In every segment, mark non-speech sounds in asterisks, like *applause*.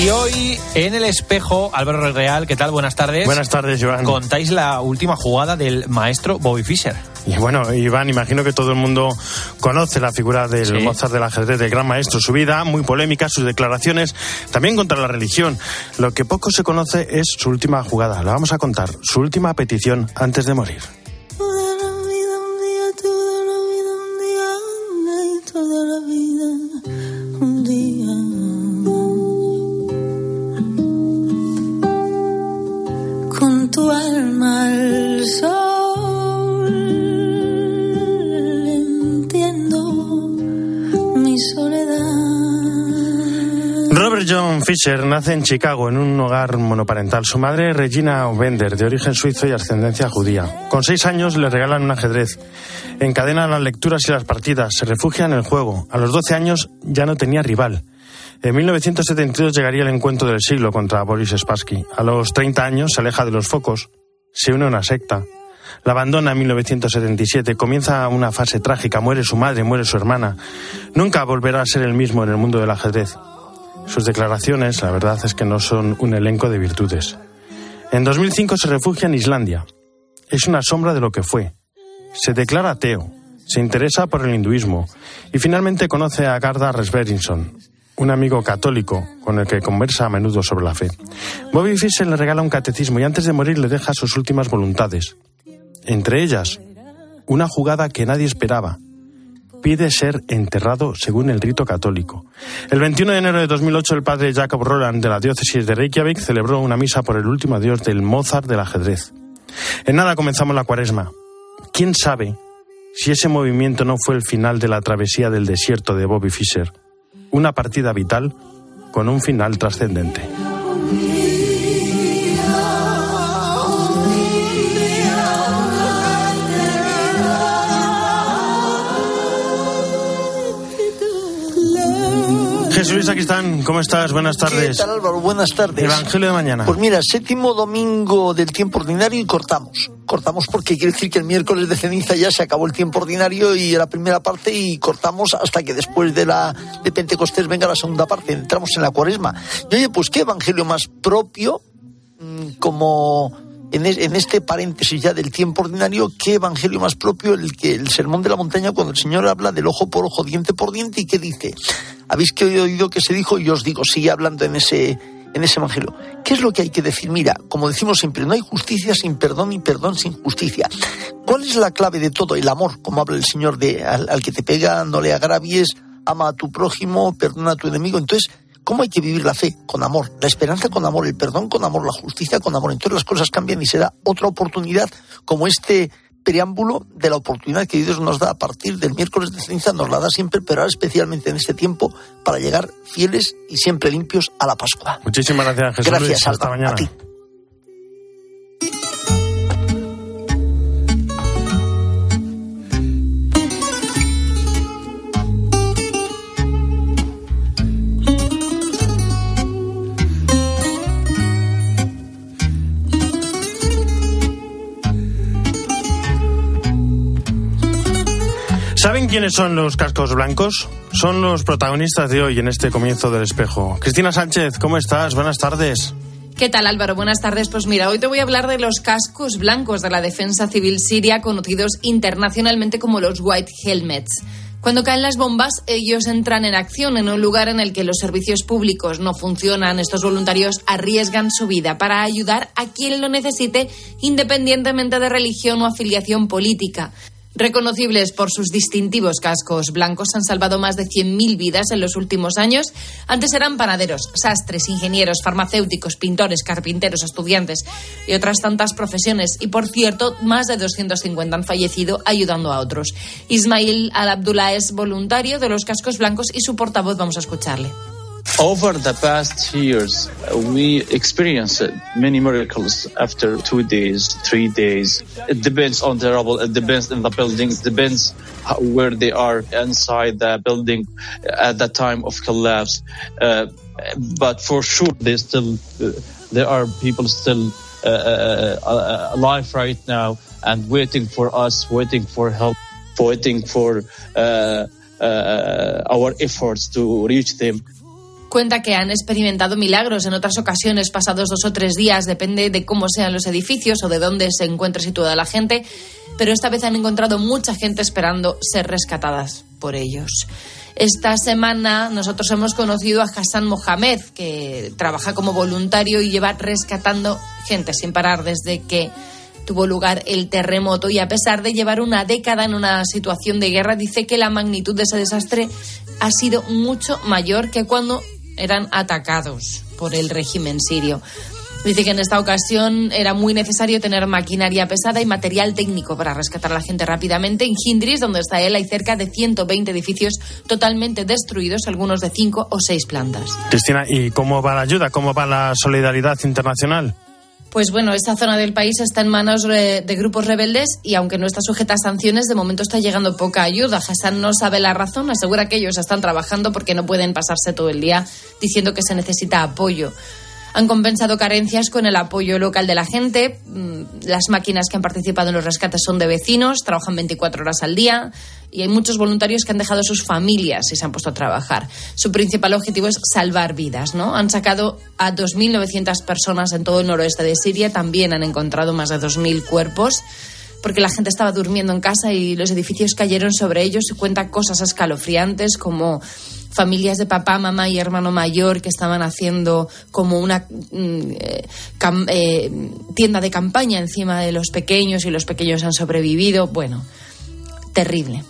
Y hoy en el espejo, Álvaro Real, ¿qué tal? Buenas tardes. Buenas tardes, Joan. Contáis la última jugada del maestro Bobby Fischer. Y bueno, Iván, imagino que todo el mundo conoce la figura del Mozart del ajedrez, del gran maestro. Su vida, muy polémica, sus declaraciones, también contra la religión. Lo que poco se conoce es su última jugada. La vamos a contar. Su última petición antes de morir. Fisher nace en Chicago en un hogar monoparental. Su madre, Regina Bender, de origen suizo y ascendencia judía. Con seis años le regalan un ajedrez. Encadena las lecturas y las partidas. Se refugia en el juego. A los 12 años ya no tenía rival. En 1972 llegaría el encuentro del siglo contra Boris Spassky. A los 30 años se aleja de los focos. Se une a una secta. La abandona en 1977. Comienza una fase trágica. Muere su madre, muere su hermana. Nunca volverá a ser el mismo en el mundo del ajedrez. Sus declaraciones, la verdad es que no son un elenco de virtudes. En 2005 se refugia en Islandia. Es una sombra de lo que fue. Se declara ateo, se interesa por el hinduismo y finalmente conoce a Garda Resverinson, un amigo católico con el que conversa a menudo sobre la fe. Bobby Fischer le regala un catecismo y antes de morir le deja sus últimas voluntades. Entre ellas, una jugada que nadie esperaba, pide ser enterrado según el rito católico. El 21 de enero de 2008 el padre Jacob Roland de la diócesis de Reykjavik celebró una misa por el último adiós del Mozart del ajedrez. En nada comenzamos la cuaresma. ¿Quién sabe si ese movimiento no fue el final de la travesía del desierto de Bobby Fischer? Una partida vital con un final trascendente. Luis, aquí están. ¿Cómo estás? Buenas tardes. ¿Qué tal, Álvaro? Buenas tardes. Evangelio de mañana. Pues mira, séptimo domingo del tiempo ordinario y cortamos. Cortamos porque quiere decir que el miércoles de ceniza ya se acabó el tiempo ordinario y la primera parte y cortamos hasta que después de la de Pentecostés venga la segunda parte. Entramos en la cuaresma. Y oye, pues qué evangelio más propio mm, como en, este paréntesis ya del tiempo ordinario, qué evangelio más propio el que el sermón de la montaña cuando el Señor habla del ojo por ojo, diente por diente y qué dice. Habéis que oído que se dijo y os digo, sigue hablando en ese en ese evangelio. ¿Qué es lo que hay que decir? Mira, como decimos siempre, no hay justicia sin perdón y perdón sin justicia. ¿Cuál es la clave de todo? El amor, como habla el Señor de al, al que te pega, no le agravies, ama a tu prójimo, perdona a tu enemigo. Entonces, ¿Cómo hay que vivir la fe? Con amor, la esperanza con amor, el perdón con amor, la justicia con amor. Entonces las cosas cambian y será otra oportunidad como este preámbulo de la oportunidad que Dios nos da a partir del miércoles de ceniza, nos la da siempre, pero ahora especialmente en este tiempo, para llegar fieles y siempre limpios a la Pascua. Muchísimas gracias, Jesús. Gracias, Hasta mañana. A ti. Quiénes son los cascos blancos? Son los protagonistas de hoy en este comienzo del espejo. Cristina Sánchez, ¿cómo estás? Buenas tardes. ¿Qué tal Álvaro? Buenas tardes. Pues mira, hoy te voy a hablar de los cascos blancos de la defensa civil siria, conocidos internacionalmente como los White Helmets. Cuando caen las bombas, ellos entran en acción en un lugar en el que los servicios públicos no funcionan. Estos voluntarios arriesgan su vida para ayudar a quien lo necesite, independientemente de religión o afiliación política. Reconocibles por sus distintivos cascos blancos, han salvado más de 100.000 vidas en los últimos años. Antes eran panaderos, sastres, ingenieros, farmacéuticos, pintores, carpinteros, estudiantes y otras tantas profesiones. Y por cierto, más de 250 han fallecido ayudando a otros. Ismail Al-Abdullah es voluntario de los cascos blancos y su portavoz vamos a escucharle. Over the past years, we experienced many miracles after two days, three days. It depends on the rubble, it depends on the building, it depends where they are inside the building at the time of collapse. Uh, but for sure, they still, uh, there are people still uh, uh, uh alive right now and waiting for us, waiting for help, waiting for uh, our efforts to reach them. Cuenta que han experimentado milagros en otras ocasiones, pasados dos o tres días, depende de cómo sean los edificios o de dónde se encuentre situada la gente, pero esta vez han encontrado mucha gente esperando ser rescatadas por ellos. Esta semana nosotros hemos conocido a Hassan Mohamed, que trabaja como voluntario y lleva rescatando gente sin parar desde que tuvo lugar el terremoto y a pesar de llevar una década en una situación de guerra, dice que la magnitud de ese desastre ha sido mucho mayor que cuando eran atacados por el régimen sirio. Dice que en esta ocasión era muy necesario tener maquinaria pesada y material técnico para rescatar a la gente rápidamente. En Hindris, donde está él, hay cerca de 120 edificios totalmente destruidos, algunos de cinco o seis plantas. Cristina, ¿y cómo va la ayuda? ¿Cómo va la solidaridad internacional? Pues bueno, esa zona del país está en manos de grupos rebeldes y aunque no está sujeta a sanciones, de momento está llegando poca ayuda. Hassan no sabe la razón, asegura que ellos están trabajando porque no pueden pasarse todo el día diciendo que se necesita apoyo. Han compensado carencias con el apoyo local de la gente. Mm, las máquinas que han participado en los rescates son de vecinos, trabajan 24 horas al día y hay muchos voluntarios que han dejado sus familias y se han puesto a trabajar. Su principal objetivo es salvar vidas, ¿no? Han sacado a 2.900 personas en todo el noroeste de Siria, también han encontrado más de 2.000 cuerpos porque la gente estaba durmiendo en casa y los edificios cayeron sobre ellos y cuenta cosas escalofriantes como familias de papá, mamá y hermano mayor que estaban haciendo como una mm, eh, eh, tienda de campaña encima de los pequeños y los pequeños han sobrevivido. Bueno, terrible.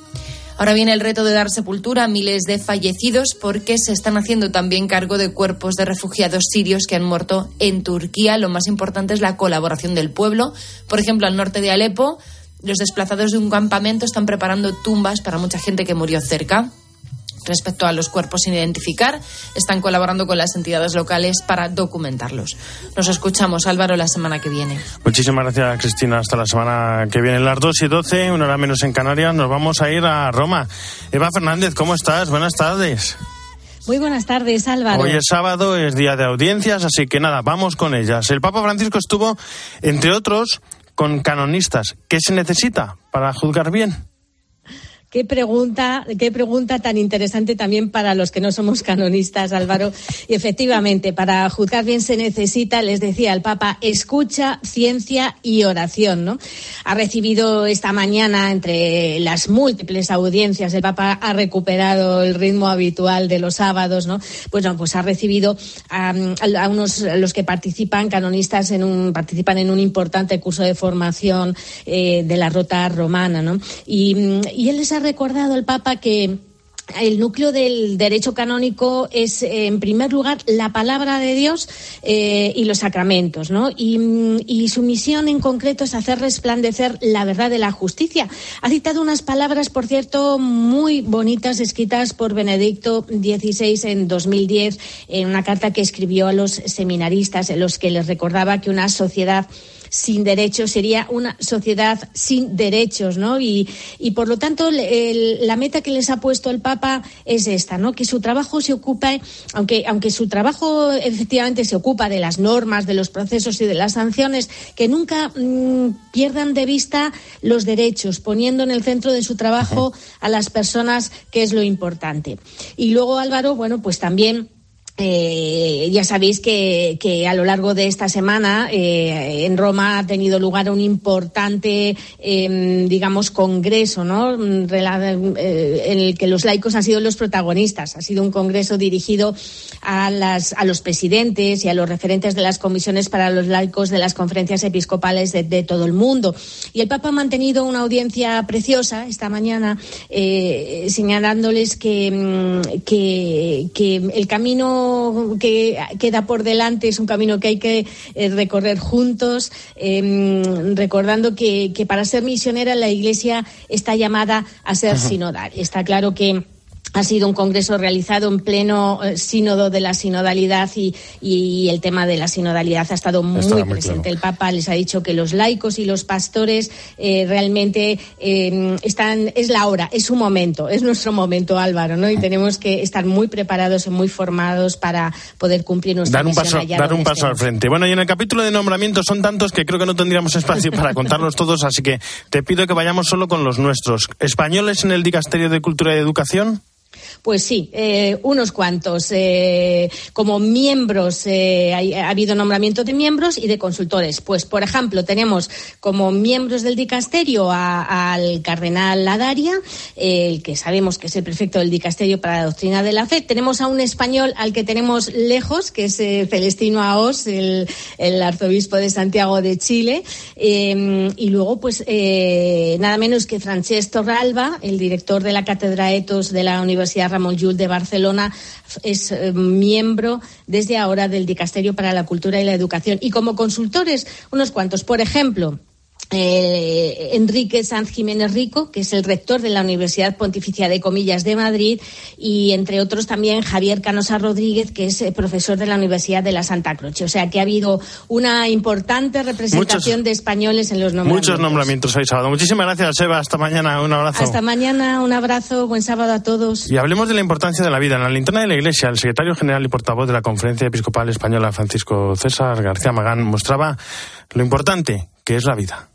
Ahora viene el reto de dar sepultura a miles de fallecidos porque se están haciendo también cargo de cuerpos de refugiados sirios que han muerto en Turquía. Lo más importante es la colaboración del pueblo. Por ejemplo, al norte de Alepo, los desplazados de un campamento están preparando tumbas para mucha gente que murió cerca. Respecto a los cuerpos sin identificar, están colaborando con las entidades locales para documentarlos. Nos escuchamos, Álvaro, la semana que viene. Muchísimas gracias, Cristina. Hasta la semana que viene. Las 2 y 12, una hora menos en Canarias, nos vamos a ir a Roma. Eva Fernández, ¿cómo estás? Buenas tardes. Muy buenas tardes, Álvaro. Hoy es sábado, es día de audiencias, así que nada, vamos con ellas. El Papa Francisco estuvo, entre otros, con canonistas. ¿Qué se necesita para juzgar bien? Qué pregunta, qué pregunta tan interesante también para los que no somos canonistas, Álvaro. Y efectivamente, para juzgar bien se necesita, les decía el Papa, escucha, ciencia y oración, ¿no? Ha recibido esta mañana, entre las múltiples audiencias, el Papa ha recuperado el ritmo habitual de los sábados, ¿no? Pues no, pues ha recibido a, unos, los que participan, canonistas, en un, participan en un importante curso de formación eh, de la rota romana, ¿no? Y, y él les ha recordado el Papa que el núcleo del derecho canónico es, en primer lugar, la palabra de Dios eh, y los sacramentos, ¿no? Y, su misión en concreto es hacer resplandecer la verdad de la justicia. Ha citado unas palabras, por cierto, muy bonitas, escritas por Benedicto XVI en 2010, en una carta que escribió a los seminaristas, en los que les recordaba que una sociedad sin derechos, sería una sociedad sin derechos, ¿no? Y, y por lo tanto, la meta que les ha puesto el Papa es esta, ¿no? Que su trabajo se ocupe, aunque, aunque su trabajo efectivamente se ocupa de las normas, de los procesos y de las sanciones, que nunca mm, pierdan de vista los derechos, poniendo en el centro de su trabajo a las personas, que es lo importante. Y luego, Álvaro, bueno, pues también eh, ya sabéis que, a lo largo de esta semana eh, en Roma ha tenido lugar un importante, em, digamos, congreso, ¿no? Eh, en el que los laicos han sido los protagonistas. Ha sido un congreso dirigido a, las, a los presidentes y a los referentes de las comisiones para los laicos de las conferencias episcopales de, todo el mundo. Y el Papa ha mantenido una audiencia preciosa esta mañana, señalándoles que, mm, que, que el camino que queda por delante es un camino que hay que eh, recorrer juntos, em, recordando que, que, para ser misionera la Iglesia está llamada a ser sinodal. Está claro que ha sido un congreso realizado en pleno eh, sínodo de la sinodalidad y, el tema de la sinodalidad ha estado muy, presente. El Papa les ha dicho que los laicos y los pastores eh, realmente em, están, es la hora, es su momento, es nuestro momento, Álvaro, ¿no? Y tenemos que estar muy preparados y muy formados para poder cumplir nuestra dar un paso, dar un paso al frente. Bueno, y en el capítulo de nombramientos son tantos que creo que no tendríamos espacio para contarlos todos, así que te pido que vayamos solo con los nuestros. ¿Españoles en el Dicasterio de Cultura y Educación? Pues sí, eh, unos cuantos. Eh, como miembros, eh, ha, habido nombramiento de miembros y de consultores. Pues, por ejemplo, tenemos como miembros del dicasterio al cardenal Ladaria, el que sabemos que es el prefecto del dicasterio para la doctrina de la fe. Tenemos a un español al que tenemos lejos, que es Celestino Aos, el, arzobispo de Santiago de Chile. y luego, pues, nada menos que Francesc Torralba, el director de la Cátedra Etos de la Universidad Ramón Llull de Barcelona, es eh, miembro desde ahora del Dicasterio para la Cultura y la Educación. Y como consultores, unos cuantos. Por ejemplo, eh, Enrique Sanz Jiménez Rico, que es el rector de la Universidad Pontificia de Comillas de Madrid, y entre otros también Javier Canosa Rodríguez, que es eh, profesor de la Universidad de la Santa Croce. O sea que ha habido una importante representación de españoles en los nombramientos. Muchos nombramientos hoy sábado. Muchísimas gracias, Eva. Hasta mañana. Un abrazo. Hasta mañana. Un abrazo. Buen sábado a todos. Y hablemos de la importancia de la vida. En la linterna de la Iglesia, el secretario general y portavoz de la Conferencia Episcopal Española, Francisco César García Magán, mostraba lo importante que es la vida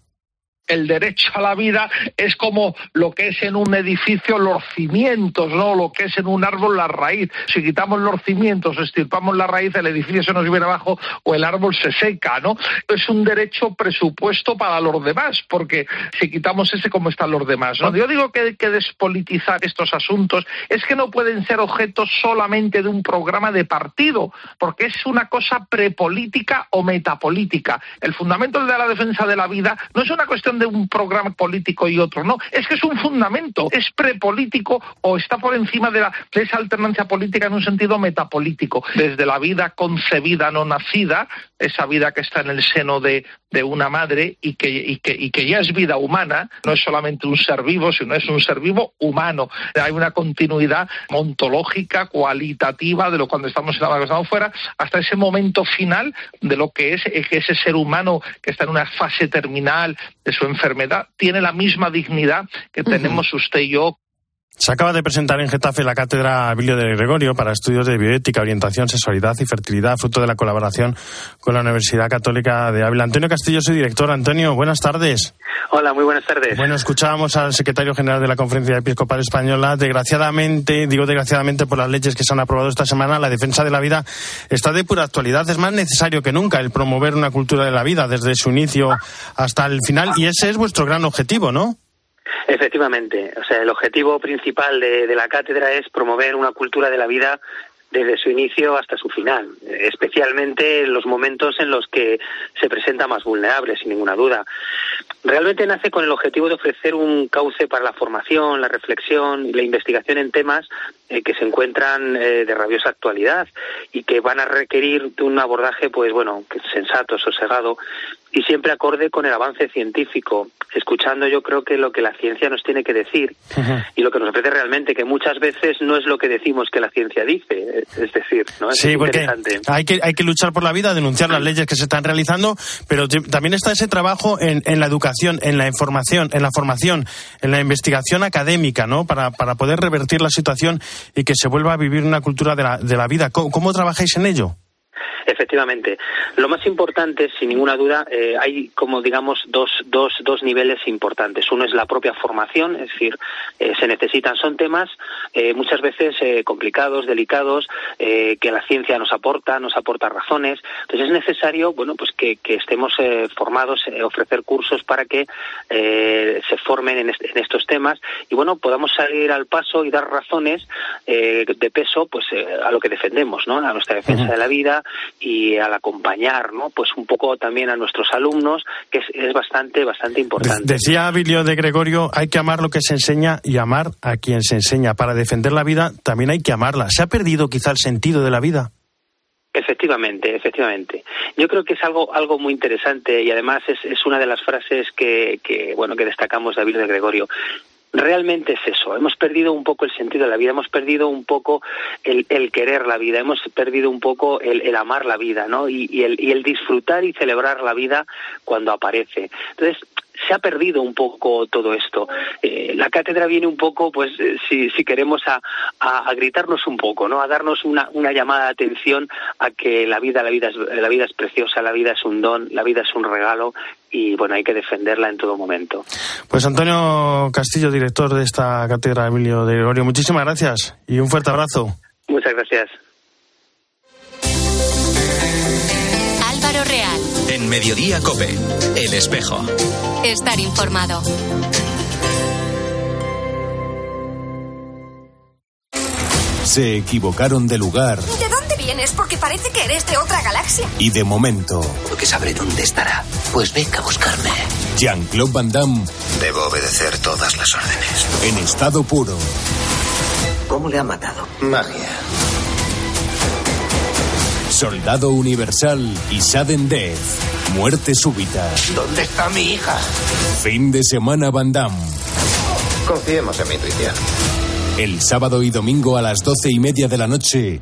el derecho a la vida es como lo que es en un edificio los cimientos, ¿no? Lo que es en un árbol la raíz. Si quitamos los cimientos, estirpamos la raíz, el edificio se nos viene abajo o el árbol se seca, ¿no? Es un derecho presupuesto para los demás, porque si quitamos ese, ¿cómo están los demás? ¿no? Yo digo que hay que despolitizar estos asuntos, es que no pueden ser objetos solamente de un programa de partido, porque es una cosa prepolítica o metapolítica. El fundamento de la defensa de la vida no es una cuestión de un programa político y otro, no, es que es un fundamento, es prepolítico o está por encima de, la, de esa alternancia política en un sentido metapolítico, desde la vida concebida no nacida, esa vida que está en el seno de, de una madre y que, y, que, y que ya es vida humana, no es solamente un ser vivo, sino es un ser vivo humano. Hay una continuidad ontológica, cualitativa de lo cuando estamos en la estamos fuera, hasta ese momento final de lo que es, que ese ser humano que está en una fase terminal de su enfermedad tiene la misma dignidad que tenemos usted y yo se acaba de presentar en Getafe la cátedra Abilio de Gregorio para estudios de bioética, orientación, sexualidad y fertilidad, fruto de la colaboración con la Universidad Católica de Ávila. Antonio Castillo, soy director. Antonio, buenas tardes. Hola, muy buenas tardes. Bueno, escuchábamos al secretario general de la Conferencia Episcopal Española. Desgraciadamente, digo desgraciadamente por las leyes que se han aprobado esta semana, la defensa de la vida está de pura actualidad. Es más necesario que nunca el promover una cultura de la vida desde su inicio hasta el final y ese es vuestro gran objetivo, ¿no? Efectivamente, o sea, el objetivo principal de, la cátedra es promover una cultura de la vida desde su inicio hasta su final, especialmente en los momentos en los que se presenta más vulnerable, sin ninguna duda. Realmente nace con el objetivo de ofrecer un cauce para la formación, la reflexión y la investigación en temas eh, que se encuentran eh, de rabiosa actualidad y que van a requerir de un abordaje, pues bueno, sensato, sosegado y siempre acorde con el avance científico, escuchando yo creo que lo que la ciencia nos tiene que decir y lo que nos ofrece realmente, que muchas veces no es lo que decimos que la ciencia dice, es decir, ¿no? Es sí, porque hay que, hay que luchar por la vida, denunciar las leyes que se están realizando, pero también está ese trabajo en, en la educación, en la información, en la formación, en la investigación académica, ¿no? Para, para poder revertir la situación y que se vuelva a vivir una cultura de la, de la vida. cómo trabajáis en ello? Efectivamente. Lo más importante, sin ninguna duda, eh, hay como digamos dos, dos, dos niveles importantes. Uno es la propia formación, es decir, eh, se necesitan, son temas eh, muchas veces complicados, delicados, que la ciencia nos aporta, nos aporta razones. Entonces es necesario, bueno, pues que, estemos formados, ofrecer cursos para que se formen en, estos temas y bueno, podamos salir al paso y dar razones de peso, pues a lo que defendemos, ¿no? A nuestra defensa de la vida y al acompañar, ¿no? Pues un poco también a nuestros alumnos, que es, bastante, bastante importante. decía Abilio de Gregorio, hay que amar lo que se enseña y amar a quien se enseña. Para defender la vida también hay que amarla. ¿Se ha perdido quizá el sentido de la vida? Efectivamente, efectivamente. Yo creo que es algo algo muy interesante y además es, es una de las frases que, que bueno que destacamos de Abilio de Gregorio realmente es eso. Hemos perdido un poco el sentido de la vida, hemos perdido un poco el, querer la vida, hemos perdido un poco el, amar la vida, ¿no? Y, el, disfrutar y celebrar la vida cuando aparece. Entonces, se ha perdido un poco todo esto. Eh, la cátedra viene un poco, pues, eh, si, queremos, a, gritarnos un poco, ¿no? A darnos una, una, llamada de atención a que la vida, la vida, es, la vida es preciosa, la vida es un don, la vida es un regalo y bueno, hay que defenderla en todo momento. Pues Antonio Castillo, director de esta cátedra Emilio de Gregorio, muchísimas gracias y un fuerte abrazo. Muchas gracias. Álvaro Real. En Mediodía Cope, El Espejo. Estar informado. Se equivocaron de lugar. ¿De dónde vienes? Porque parece que eres de otra galaxia. Y de momento. Porque sabré dónde estará. Pues venga a buscarme. Jean-Claude Van Damme. Debo obedecer todas las órdenes. En estado puro. ¿Cómo le ha matado? Magia. Soldado Universal y Sudden Death. Muerte súbita. ¿Dónde está mi hija? Fin de semana Van Damme. Confiemos en mi intuición. El sábado y domingo a las doce y media de la noche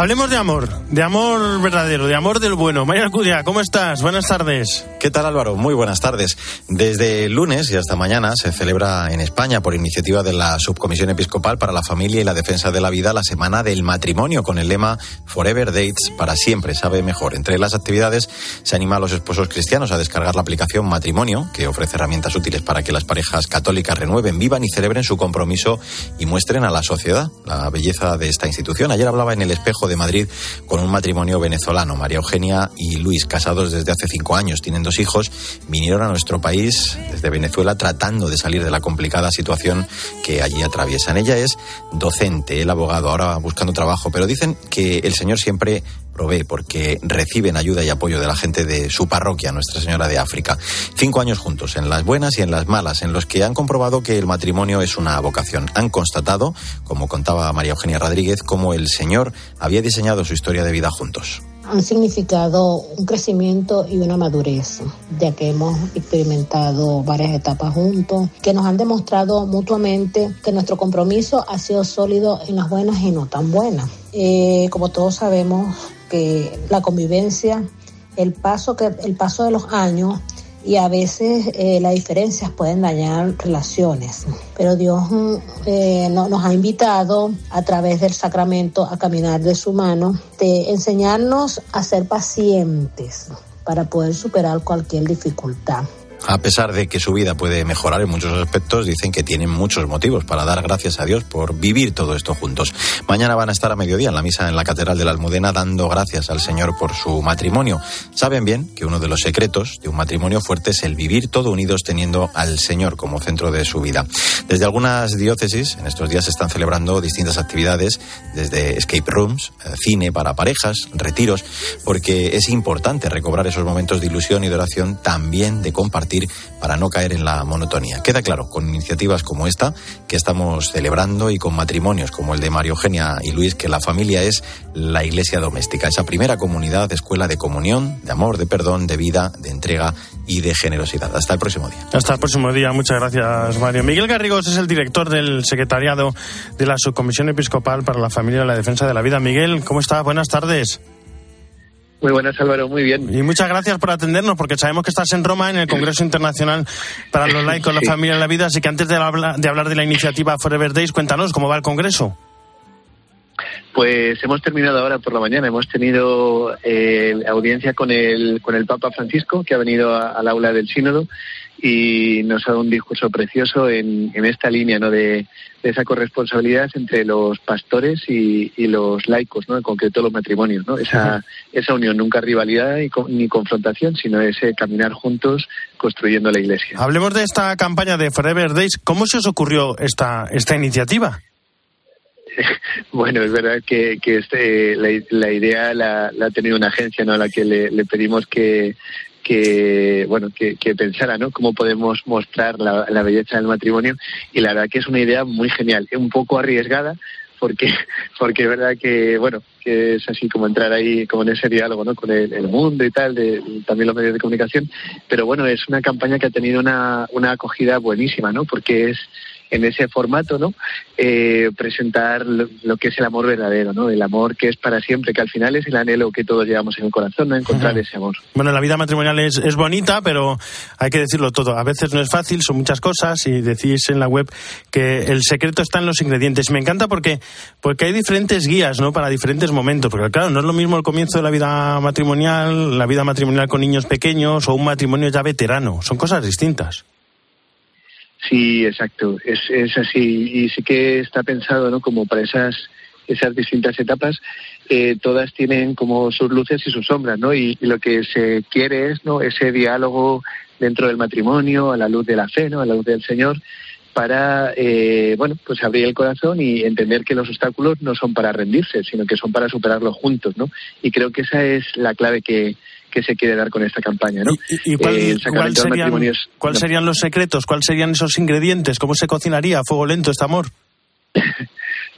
Hablemos de amor, de amor verdadero, de amor del bueno. María Alcudia, ¿cómo estás? Buenas tardes. ¿Qué tal Álvaro? Muy buenas tardes. Desde lunes y hasta mañana se celebra en España, por iniciativa de la Subcomisión Episcopal para la Familia y la Defensa de la Vida, la Semana del Matrimonio, con el lema Forever Dates, para siempre, sabe mejor. Entre las actividades se anima a los esposos cristianos a descargar la aplicación Matrimonio, que ofrece herramientas útiles para que las parejas católicas renueven, vivan y celebren su compromiso y muestren a la sociedad la belleza de esta institución. Ayer hablaba en el espejo de Madrid con un matrimonio venezolano, María Eugenia y Luis, casados desde hace cinco años, tienen dos hijos, vinieron a nuestro país desde Venezuela tratando de salir de la complicada situación que allí atraviesan. Ella es docente, el abogado, ahora buscando trabajo, pero dicen que el Señor siempre provee porque reciben ayuda y apoyo de la gente de su parroquia, Nuestra Señora de África. Cinco años juntos, en las buenas y en las malas, en los que han comprobado que el matrimonio es una vocación. Han constatado, como contaba María Eugenia Rodríguez, cómo el Señor había diseñado su historia de vida juntos han significado un crecimiento y una madurez, ya que hemos experimentado varias etapas juntos, que nos han demostrado mutuamente que nuestro compromiso ha sido sólido en las buenas y no tan buenas. Eh, como todos sabemos que la convivencia, el paso, que, el paso de los años y a veces eh, las diferencias pueden dañar relaciones. Pero Dios eh, no, nos ha invitado a través del sacramento a caminar de su mano, de enseñarnos a ser pacientes para poder superar cualquier dificultad. A pesar de que su vida puede mejorar en muchos aspectos, dicen que tienen muchos motivos para dar gracias a Dios por vivir todo esto juntos. Mañana van a estar a mediodía en la misa en la Catedral de la Almudena dando gracias al Señor por su matrimonio. Saben bien que uno de los secretos de un matrimonio fuerte es el vivir todo unidos teniendo al Señor como centro de su vida. Desde algunas diócesis en estos días se están celebrando distintas actividades, desde escape rooms, eh, cine para parejas, retiros, porque es importante recobrar esos momentos de ilusión y de oración, también de compartir para no caer en la monotonía. Queda claro, con iniciativas como esta que estamos celebrando y con matrimonios como el de Mario Eugenia y Luis, que la familia es la iglesia doméstica, esa primera comunidad, escuela de comunión, de amor, de perdón, de vida, de entrega y de generosidad. Hasta el próximo día. Hasta el próximo día. Muchas gracias, Mario. Miguel Garrigos es el director del secretariado de la Subcomisión Episcopal para la Familia y la Defensa de la Vida. Miguel, ¿cómo está? Buenas tardes. Muy buenas, Álvaro, muy bien. Y muchas gracias por atendernos, porque sabemos que estás en Roma en el Congreso Internacional para los *laughs* laicos, la familia y la vida. Así que antes de hablar de, hablar de la iniciativa Forever Days, cuéntanos cómo va el Congreso. Pues hemos terminado ahora por la mañana. Hemos tenido eh, audiencia con el, con el Papa Francisco, que ha venido al aula del Sínodo y nos ha dado un discurso precioso en, en esta línea ¿no? de, de, esa corresponsabilidad entre los pastores y, y, los laicos, ¿no? en concreto los matrimonios. ¿no? Esa, esa unión, nunca rivalidad ni, ni confrontación, sino ese caminar juntos construyendo la Iglesia. Hablemos de esta campaña de Forever Days. ¿Cómo se os ocurrió esta, esta iniciativa? *laughs* Bueno, es verdad que, que este, la, idea la, ha tenido una agencia ¿no? a la que le, pedimos que, que bueno que, que, pensara no cómo podemos mostrar la, belleza del matrimonio. Y la verdad que es una idea muy genial un poco arriesgada porque *laughs* porque es verdad que bueno que es así como entrar ahí como en ese diálogo no con el, mundo y tal también los medios de comunicación. Pero bueno es una campaña que ha tenido una, una acogida buenísima no porque es en ese formato, ¿no? Eh, presentar lo, lo que es el amor verdadero, ¿no? El amor que es para siempre, que al final es el anhelo que todos llevamos en el corazón, ¿no? Encontrar ese amor. Bueno, la vida matrimonial es, es bonita, pero hay que decirlo todo. A veces no es fácil, son muchas cosas y decís en la web que el secreto está en los ingredientes. Me encanta porque, porque hay diferentes guías, ¿no? Para diferentes momentos. Porque claro, no es lo mismo el comienzo de la vida matrimonial, la vida matrimonial con niños pequeños o un matrimonio ya veterano. Son cosas distintas. Sí, exacto. Es, es así. Y sí que está pensado, ¿no? Como para esas esas distintas etapas, eh, todas tienen como sus luces y sus sombras, ¿no? Y, lo que se quiere es, ¿no? Ese diálogo dentro del matrimonio, a la luz de la fe, ¿no? A la luz del Señor, para, eh, bueno, pues abrir el corazón y entender que los obstáculos no son para rendirse, sino que son para superarlos juntos, ¿no? Y creo que esa es la clave que, que se quiere dar con esta campaña, ¿no? ¿Y, y cuál, eh, ¿cuál, serían, es, ¿cuál no. serían los secretos? ¿Cuáles serían esos ingredientes? ¿Cómo se cocinaría a fuego lento este amor? *laughs*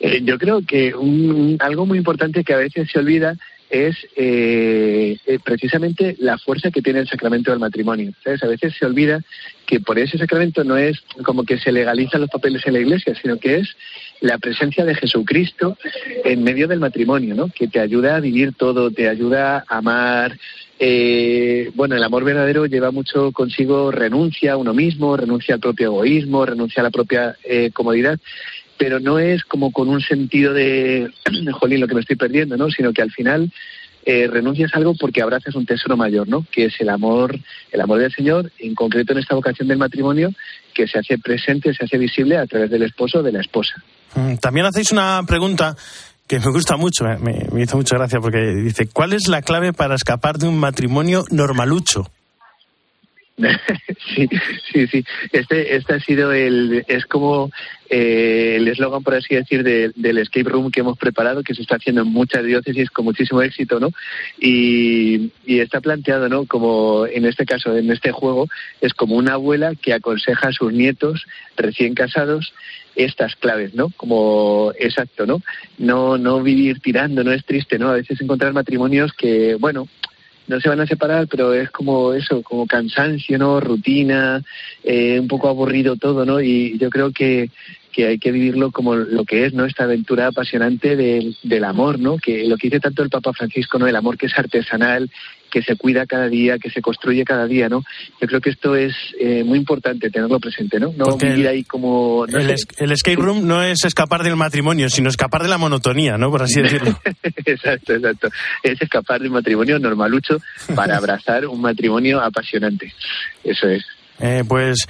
Eh, yo creo que un, algo muy importante que a veces se olvida es eh, eh, precisamente la fuerza que tiene el sacramento del matrimonio. ¿sabes? A veces se olvida que por ese sacramento no es como que se legalizan los papeles en la iglesia, sino que es la presencia de Jesucristo en medio del matrimonio, ¿no? que te ayuda a vivir todo, te ayuda a amar. Eh, bueno, el amor verdadero lleva mucho consigo renuncia a uno mismo, renuncia al propio egoísmo, renuncia a la propia eh, comodidad pero no es como con un sentido de, *clears throat* jolín, lo que me estoy perdiendo, ¿no? Sino que al final eh, renuncias a algo porque abrazas un tesoro mayor, ¿no? Que es el amor, el amor del Señor, en concreto en esta vocación del matrimonio, que se hace presente, se hace visible a través del esposo o de la esposa. También hacéis una pregunta que me gusta mucho, eh, me, me hizo mucha gracia porque dice, ¿cuál es la clave para escapar de un matrimonio normalucho? *laughs* sí, sí, sí. Este, este ha sido el, es como eh, el eslogan, por así decir, de, del escape room que hemos preparado, que se está haciendo en muchas diócesis con muchísimo éxito, ¿no? Y, y está planteado, ¿no? Como en este caso, en este juego, es como una abuela que aconseja a sus nietos recién casados estas claves, ¿no? Como exacto, ¿no? No, no vivir tirando, no es triste, ¿no? A veces encontrar matrimonios que, bueno, no se van a separar, pero es como eso, como cansancio, ¿no? Rutina, eh, un poco aburrido todo, ¿no? Y yo creo que, que hay que vivirlo como lo que es, ¿no? Esta aventura apasionante del, del amor, ¿no? Que lo que dice tanto el Papa Francisco, ¿no? El amor que es artesanal, que se cuida cada día, que se construye cada día, ¿no? Yo creo que esto es eh, muy importante tenerlo presente, ¿no? No Porque vivir ahí como... No el, escape room no es escapar del matrimonio, sino escapar de la monotonía, ¿no? Por así *laughs* decirlo. exacto, exacto. Es escapar de un matrimonio normalucho para abrazar un matrimonio apasionante. Eso es. Eh, pues,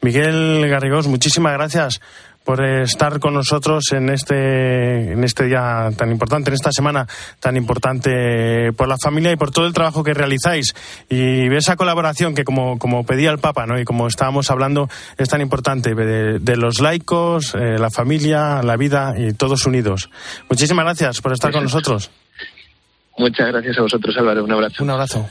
Miguel Garrigós, muchísimas gracias por estar con nosotros en este, en este día tan importante, en esta semana tan importante por la familia y por todo el trabajo que realizáis. Y esa colaboración que, como, como pedía el Papa, ¿no? y como estábamos hablando, es tan importante de, de los laicos, eh, la familia, la vida y todos unidos. Muchísimas gracias por estar con nosotros. Muchas gracias a vosotros, Álvaro. Un abrazo. Un abrazo.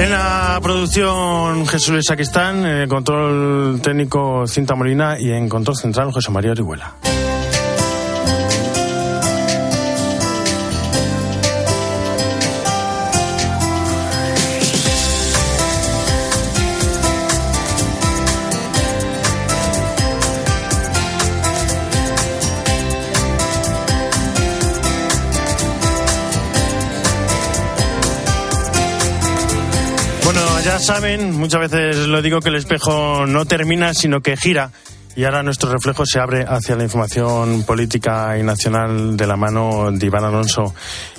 En la producción Jesús Luis Saquistán, en control técnico Cinta Molina y en control central José María Orihuela. Ya saben, muchas veces lo digo que el espejo no termina, sino que gira. Y ahora nuestro reflejo se abre hacia la información política y nacional de la mano de Iván Alonso.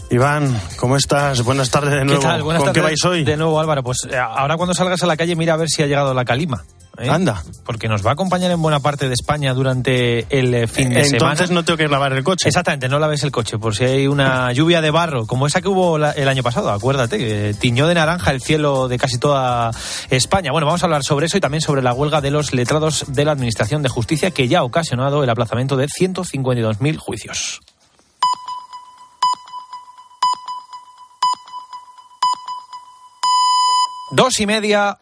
Iván, ¿cómo estás? Buenas tardes de nuevo. ¿Qué tal? Buenas ¿Con tardes qué vais hoy? De nuevo, Álvaro. Pues ahora cuando salgas a la calle mira a ver si ha llegado la calima. ¿Eh? Anda. Porque nos va a acompañar en buena parte de España durante el eh, fin de semana. Entonces no tengo que lavar el coche. Exactamente, no laves el coche, por si hay una lluvia de barro, como esa que hubo la- el año pasado, acuérdate, que tiñó de naranja el cielo de casi toda España. Bueno, vamos a hablar sobre eso y también sobre la huelga de los letrados de la Administración de Justicia, que ya ha ocasionado el aplazamiento de 152.000 juicios. Dos y media,